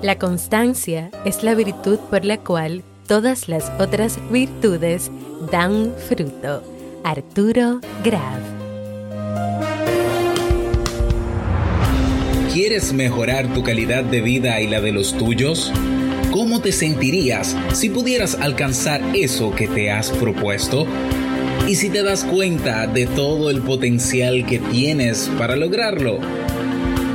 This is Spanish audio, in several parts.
La constancia es la virtud por la cual todas las otras virtudes dan fruto. Arturo Graf. ¿Quieres mejorar tu calidad de vida y la de los tuyos? ¿Cómo te sentirías si pudieras alcanzar eso que te has propuesto? ¿Y si te das cuenta de todo el potencial que tienes para lograrlo?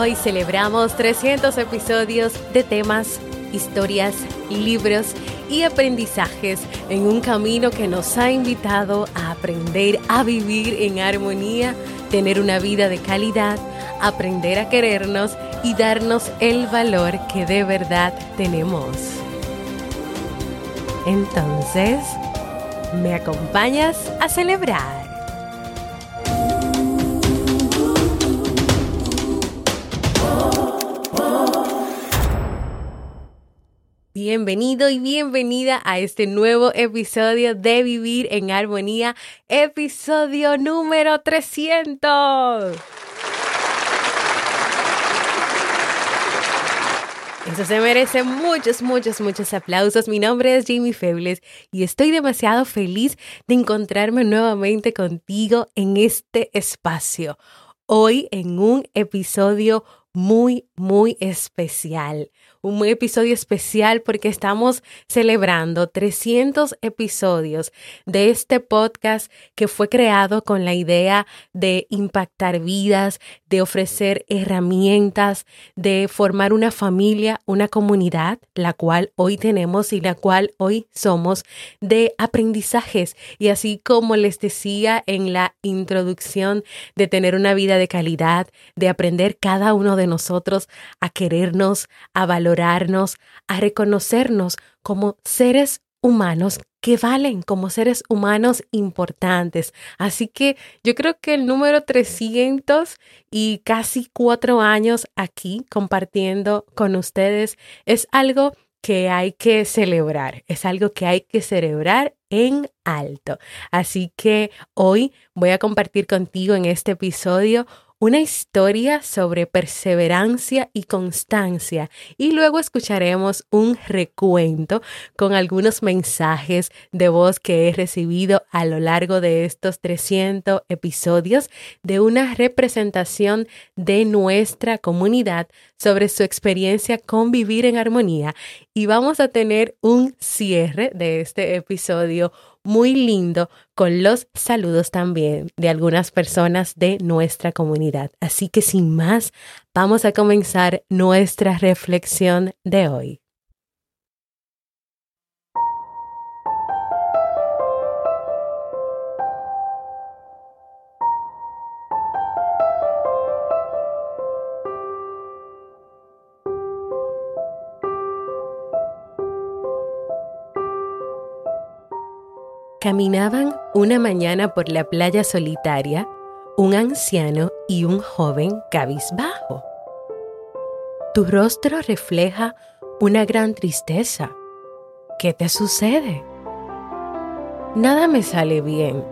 Hoy celebramos 300 episodios de temas, historias, libros y aprendizajes en un camino que nos ha invitado a aprender a vivir en armonía, tener una vida de calidad, aprender a querernos y darnos el valor que de verdad tenemos. Entonces, ¿me acompañas a celebrar? Bienvenido y bienvenida a este nuevo episodio de Vivir en Armonía, episodio número 300. Eso se merece muchos, muchos, muchos aplausos. Mi nombre es Jamie Febles y estoy demasiado feliz de encontrarme nuevamente contigo en este espacio. Hoy en un episodio muy, muy especial un episodio especial porque estamos celebrando 300 episodios de este podcast que fue creado con la idea de impactar vidas, de ofrecer herramientas, de formar una familia, una comunidad, la cual hoy tenemos y la cual hoy somos, de aprendizajes. Y así como les decía en la introducción, de tener una vida de calidad, de aprender cada uno de nosotros a querernos, a valorarnos, a reconocernos como seres humanos que valen como seres humanos importantes. Así que yo creo que el número 300 y casi cuatro años aquí compartiendo con ustedes es algo que hay que celebrar, es algo que hay que celebrar en alto. Así que hoy voy a compartir contigo en este episodio una historia sobre perseverancia y constancia. Y luego escucharemos un recuento con algunos mensajes de voz que he recibido a lo largo de estos 300 episodios de una representación de nuestra comunidad sobre su experiencia con vivir en armonía. Y vamos a tener un cierre de este episodio muy lindo con los saludos también de algunas personas de nuestra comunidad. Así que sin más, vamos a comenzar nuestra reflexión de hoy. Caminaban una mañana por la playa solitaria un anciano y un joven cabizbajo. Tu rostro refleja una gran tristeza. ¿Qué te sucede? Nada me sale bien.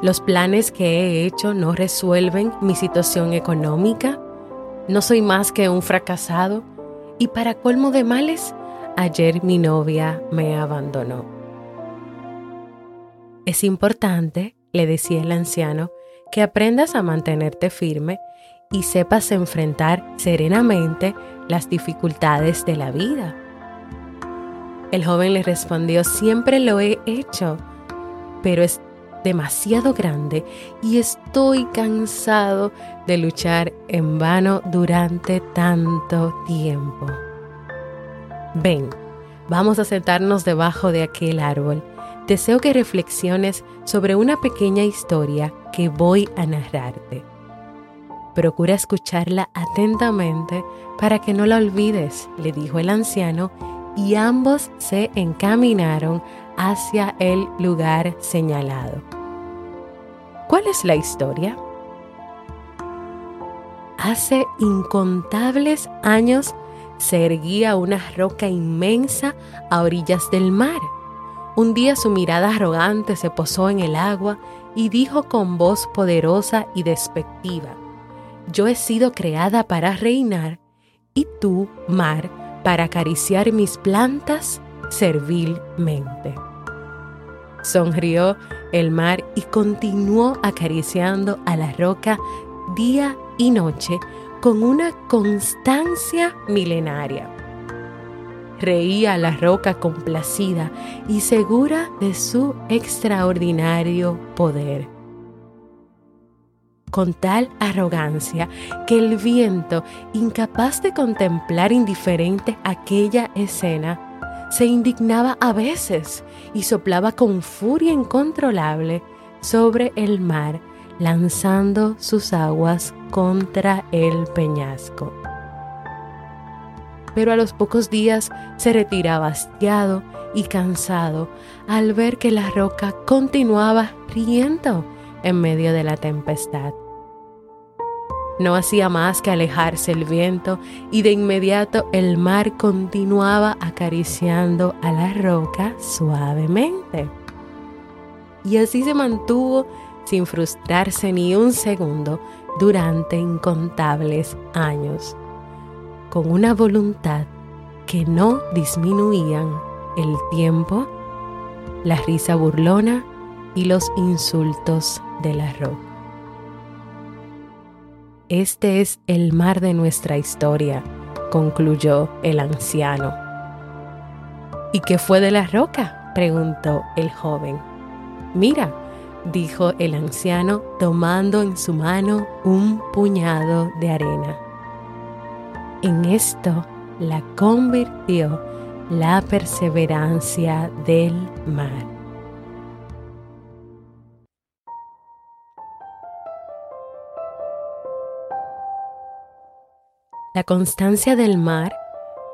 Los planes que he hecho no resuelven mi situación económica. No soy más que un fracasado. Y para colmo de males, ayer mi novia me abandonó. Es importante, le decía el anciano, que aprendas a mantenerte firme y sepas enfrentar serenamente las dificultades de la vida. El joven le respondió, siempre lo he hecho, pero es demasiado grande y estoy cansado de luchar en vano durante tanto tiempo. Ven, vamos a sentarnos debajo de aquel árbol. Deseo que reflexiones sobre una pequeña historia que voy a narrarte. Procura escucharla atentamente para que no la olvides, le dijo el anciano, y ambos se encaminaron hacia el lugar señalado. ¿Cuál es la historia? Hace incontables años se erguía una roca inmensa a orillas del mar. Un día su mirada arrogante se posó en el agua y dijo con voz poderosa y despectiva, Yo he sido creada para reinar y tú, mar, para acariciar mis plantas servilmente. Sonrió el mar y continuó acariciando a la roca día y noche con una constancia milenaria. Reía la roca complacida y segura de su extraordinario poder. Con tal arrogancia que el viento, incapaz de contemplar indiferente aquella escena, se indignaba a veces y soplaba con furia incontrolable sobre el mar, lanzando sus aguas contra el peñasco. Pero a los pocos días se retiraba hastiado y cansado al ver que la roca continuaba riendo en medio de la tempestad. No hacía más que alejarse el viento y de inmediato el mar continuaba acariciando a la roca suavemente. Y así se mantuvo sin frustrarse ni un segundo durante incontables años, con una voluntad que no disminuían el tiempo, la risa burlona y los insultos de la roca. Este es el mar de nuestra historia, concluyó el anciano. ¿Y qué fue de la roca? preguntó el joven. Mira, dijo el anciano tomando en su mano un puñado de arena. En esto la convirtió la perseverancia del mar. la constancia del mar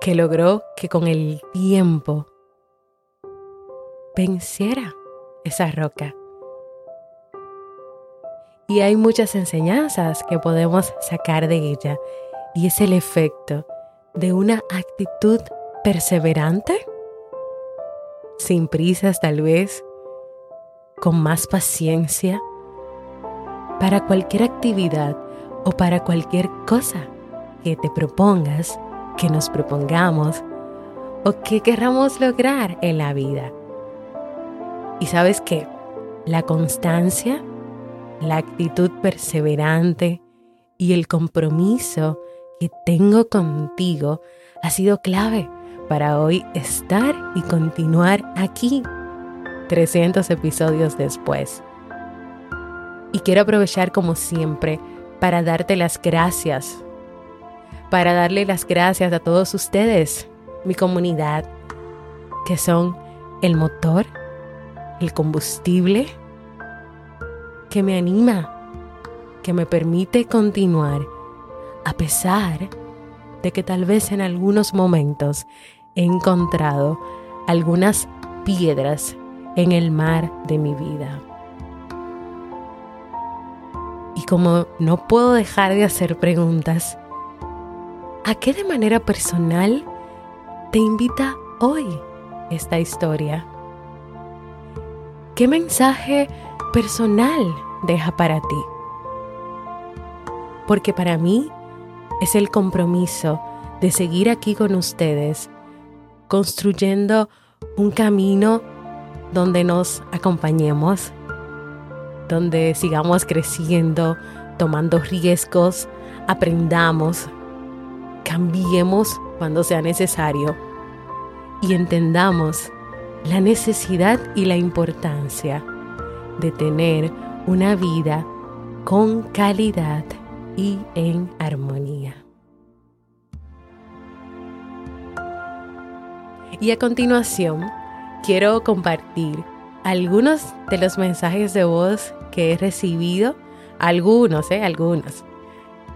que logró que con el tiempo venciera esa roca. Y hay muchas enseñanzas que podemos sacar de ella y es el efecto de una actitud perseverante, sin prisas tal vez, con más paciencia, para cualquier actividad o para cualquier cosa que te propongas, que nos propongamos o que querramos lograr en la vida. Y sabes que la constancia, la actitud perseverante y el compromiso que tengo contigo ha sido clave para hoy estar y continuar aquí 300 episodios después. Y quiero aprovechar como siempre para darte las gracias para darle las gracias a todos ustedes, mi comunidad, que son el motor, el combustible que me anima, que me permite continuar, a pesar de que tal vez en algunos momentos he encontrado algunas piedras en el mar de mi vida. Y como no puedo dejar de hacer preguntas, ¿A qué de manera personal te invita hoy esta historia? ¿Qué mensaje personal deja para ti? Porque para mí es el compromiso de seguir aquí con ustedes, construyendo un camino donde nos acompañemos, donde sigamos creciendo, tomando riesgos, aprendamos, cambiemos cuando sea necesario y entendamos la necesidad y la importancia de tener una vida con calidad y en armonía. Y a continuación, quiero compartir algunos de los mensajes de voz que he recibido, algunos, ¿eh? Algunos,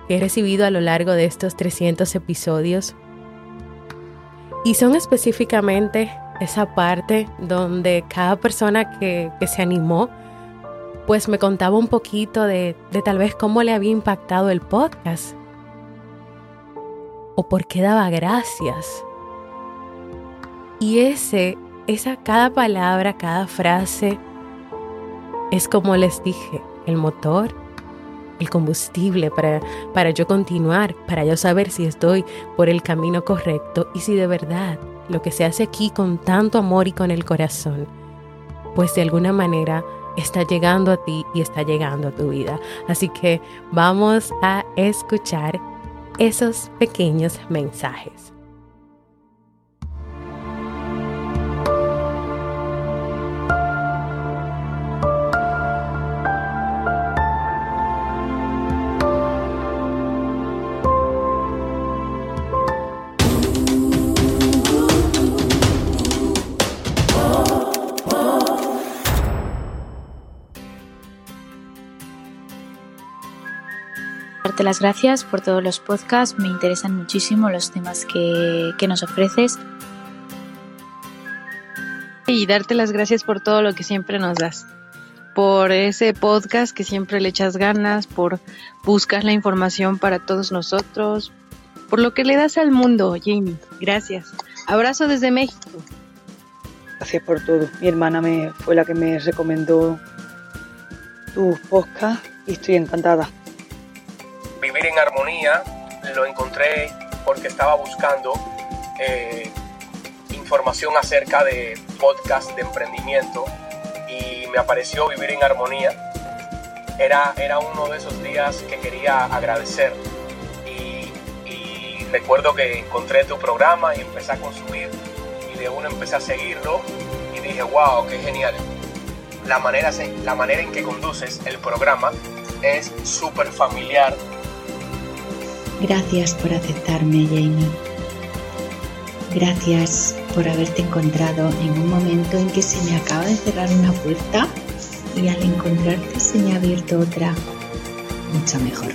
que he recibido a lo largo de estos 300 episodios. Y son específicamente esa parte donde cada persona que, que se animó, pues me contaba un poquito de, de tal vez cómo le había impactado el podcast. O por qué daba gracias. Y ese, esa cada palabra, cada frase, es como les dije, el motor, el combustible para, para yo continuar, para yo saber si estoy por el camino correcto y si de verdad lo que se hace aquí con tanto amor y con el corazón, pues de alguna manera está llegando a ti y está llegando a tu vida. Así que vamos a escuchar esos pequeños mensajes. Darte las gracias por todos los podcasts, me interesan muchísimo los temas que, que nos ofreces. Y darte las gracias por todo lo que siempre nos das, por ese podcast que siempre le echas ganas, por buscar la información para todos nosotros, por lo que le das al mundo, Jamie. Gracias. Abrazo desde México. Gracias por todo. Mi hermana me fue la que me recomendó tu podcast y estoy encantada. Vivir en Armonía lo encontré porque estaba buscando eh, información acerca de podcast de emprendimiento y me apareció Vivir en Armonía. Era, era uno de esos días que quería agradecer y, recuerdo que encontré tu programa y empecé a consumir y de uno empecé a seguirlo y dije, wow, qué genial. La manera, la manera en que conduces el programa es súper familiar Gracias por aceptarme, Jamie. Gracias por haberte encontrado en un momento en que se me acaba de cerrar una puerta y al encontrarte se me ha abierto otra mucho mejor.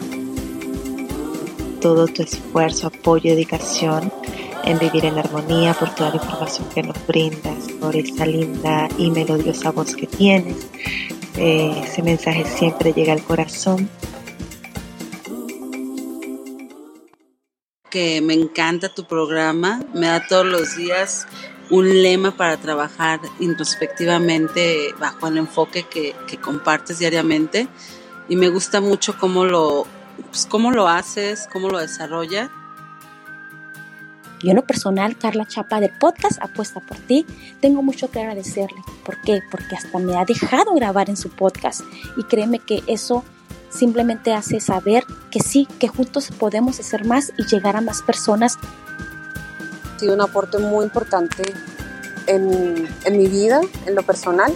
Todo tu esfuerzo, apoyo, dedicación en vivir en armonía, por toda la información que nos brindas, por esa linda y melodiosa voz que tienes. Eh, ese mensaje siempre llega al corazón que me encanta tu programa, me da todos los días un lema para trabajar introspectivamente bajo el enfoque que, compartes diariamente y me gusta mucho cómo lo, pues, cómo lo haces, cómo lo desarrollas. Yo en lo personal, Carla Chapa del podcast Apuesta por ti, tengo mucho que agradecerle. ¿Por qué? Porque hasta me ha dejado grabar en su podcast y créeme que eso simplemente hace saber que sí, que juntos podemos hacer más y llegar a más personas. Ha sido un aporte muy importante en, en mi vida, en lo personal.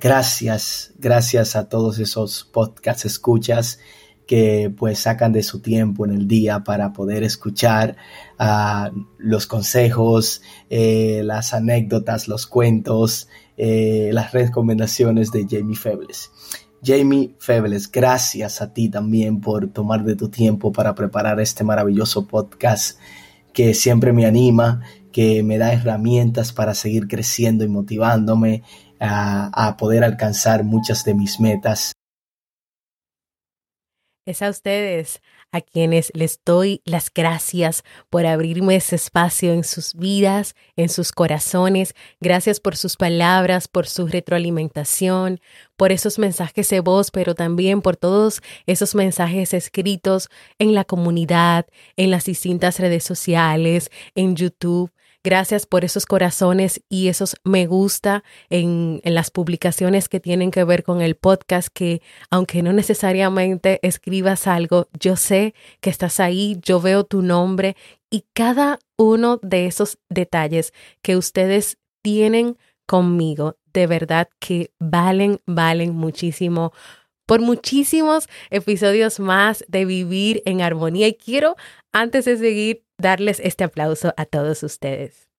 Gracias, gracias a todos esos podcast escuchas que pues sacan de su tiempo en el día para poder escuchar uh, los consejos, eh, las anécdotas, los cuentos, eh, las recomendaciones de Jamie Febles. Jamie Febles, gracias a ti también por tomar de tu tiempo para preparar este maravilloso podcast que siempre me anima, que me da herramientas para seguir creciendo y motivándome a, a poder alcanzar muchas de mis metas. Es a ustedes a quienes les doy las gracias por abrirme ese espacio en sus vidas, en sus corazones. Gracias por sus palabras, por su retroalimentación, por esos mensajes de voz, pero también por todos esos mensajes escritos en la comunidad, en las distintas redes sociales, en YouTube. Gracias por esos corazones y esos me gusta en, en, las publicaciones que tienen que ver con el podcast, que aunque no necesariamente escribas algo, yo sé que estás ahí, yo veo tu nombre y cada uno de esos detalles que ustedes tienen conmigo, de verdad que valen, valen muchísimo por muchísimos episodios más de Vivir en Armonía. Y quiero, antes de seguir, darles este aplauso a todos ustedes.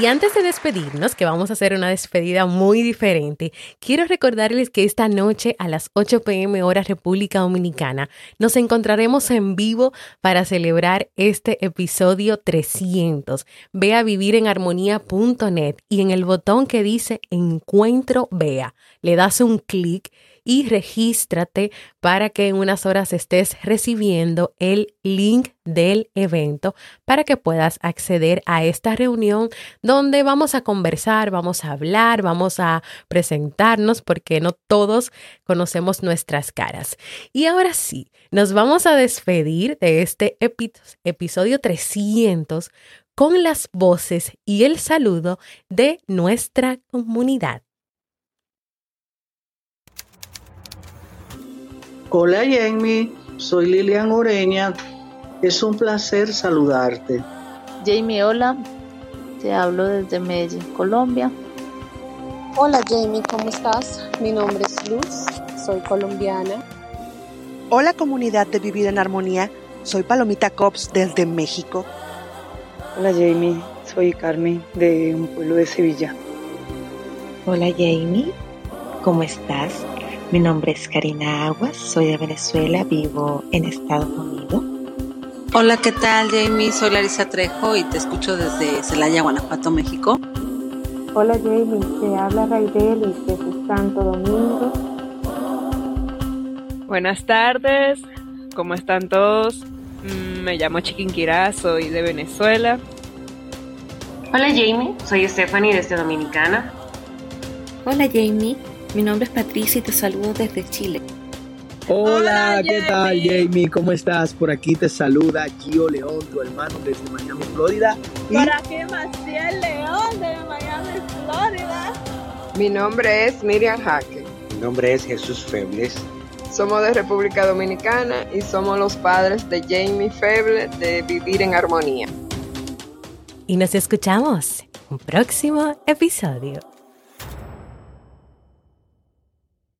Y antes de despedirnos, que vamos a hacer una despedida muy diferente, quiero recordarles que esta noche a las 8 pm hora República Dominicana nos encontraremos en vivo para celebrar este episodio 300. Ve a vivirenarmonía.net y en el botón que dice Encuentro Vea, le das un clic y regístrate para que en unas horas estés recibiendo el link del evento para que puedas acceder a esta reunión donde vamos a conversar, vamos a hablar, vamos a presentarnos porque no todos conocemos nuestras caras. Y ahora sí, nos vamos a despedir de este episodio 300 con las voces y el saludo de nuestra comunidad. Hola Jamie, soy Lilian Ureña. Es un placer saludarte. Jamie, hola. Te hablo desde Medellín, Colombia. Hola Jamie, ¿cómo estás? Mi nombre es Luz, soy colombiana. Hola comunidad de Vivir en Armonía, soy Palomita Cops desde México. Hola Jamie, soy Carmen de un pueblo de Sevilla. Hola Jamie, ¿cómo estás? Mi nombre es Karina Aguas, soy de Venezuela, vivo en Estados Unidos. Hola, ¿qué tal, Jamie? Soy Larisa Trejo y te escucho desde Celaya, Guanajuato, México. Hola, Jamie. Te habla Raideli desde Santo Domingo. Buenas tardes. ¿Cómo están todos? Mm, me llamo Chiquinquirá, soy de Venezuela. Hola, Jamie. Soy Stephanie desde Dominicana. Hola, Jamie. Mi nombre es Patricia y te saludo desde Chile. Hola, ¿qué tal Jamie? ¿Cómo estás? Por aquí te saluda Gio León, tu hermano desde Miami, Florida. Y... Por aquí Maciel León de Miami, Florida. Mi nombre es Miriam Jaque. Mi nombre es Jesús Febles. Somos de República Dominicana y somos los padres de Jamie Feble de Vivir en Armonía. Y nos escuchamos un próximo episodio.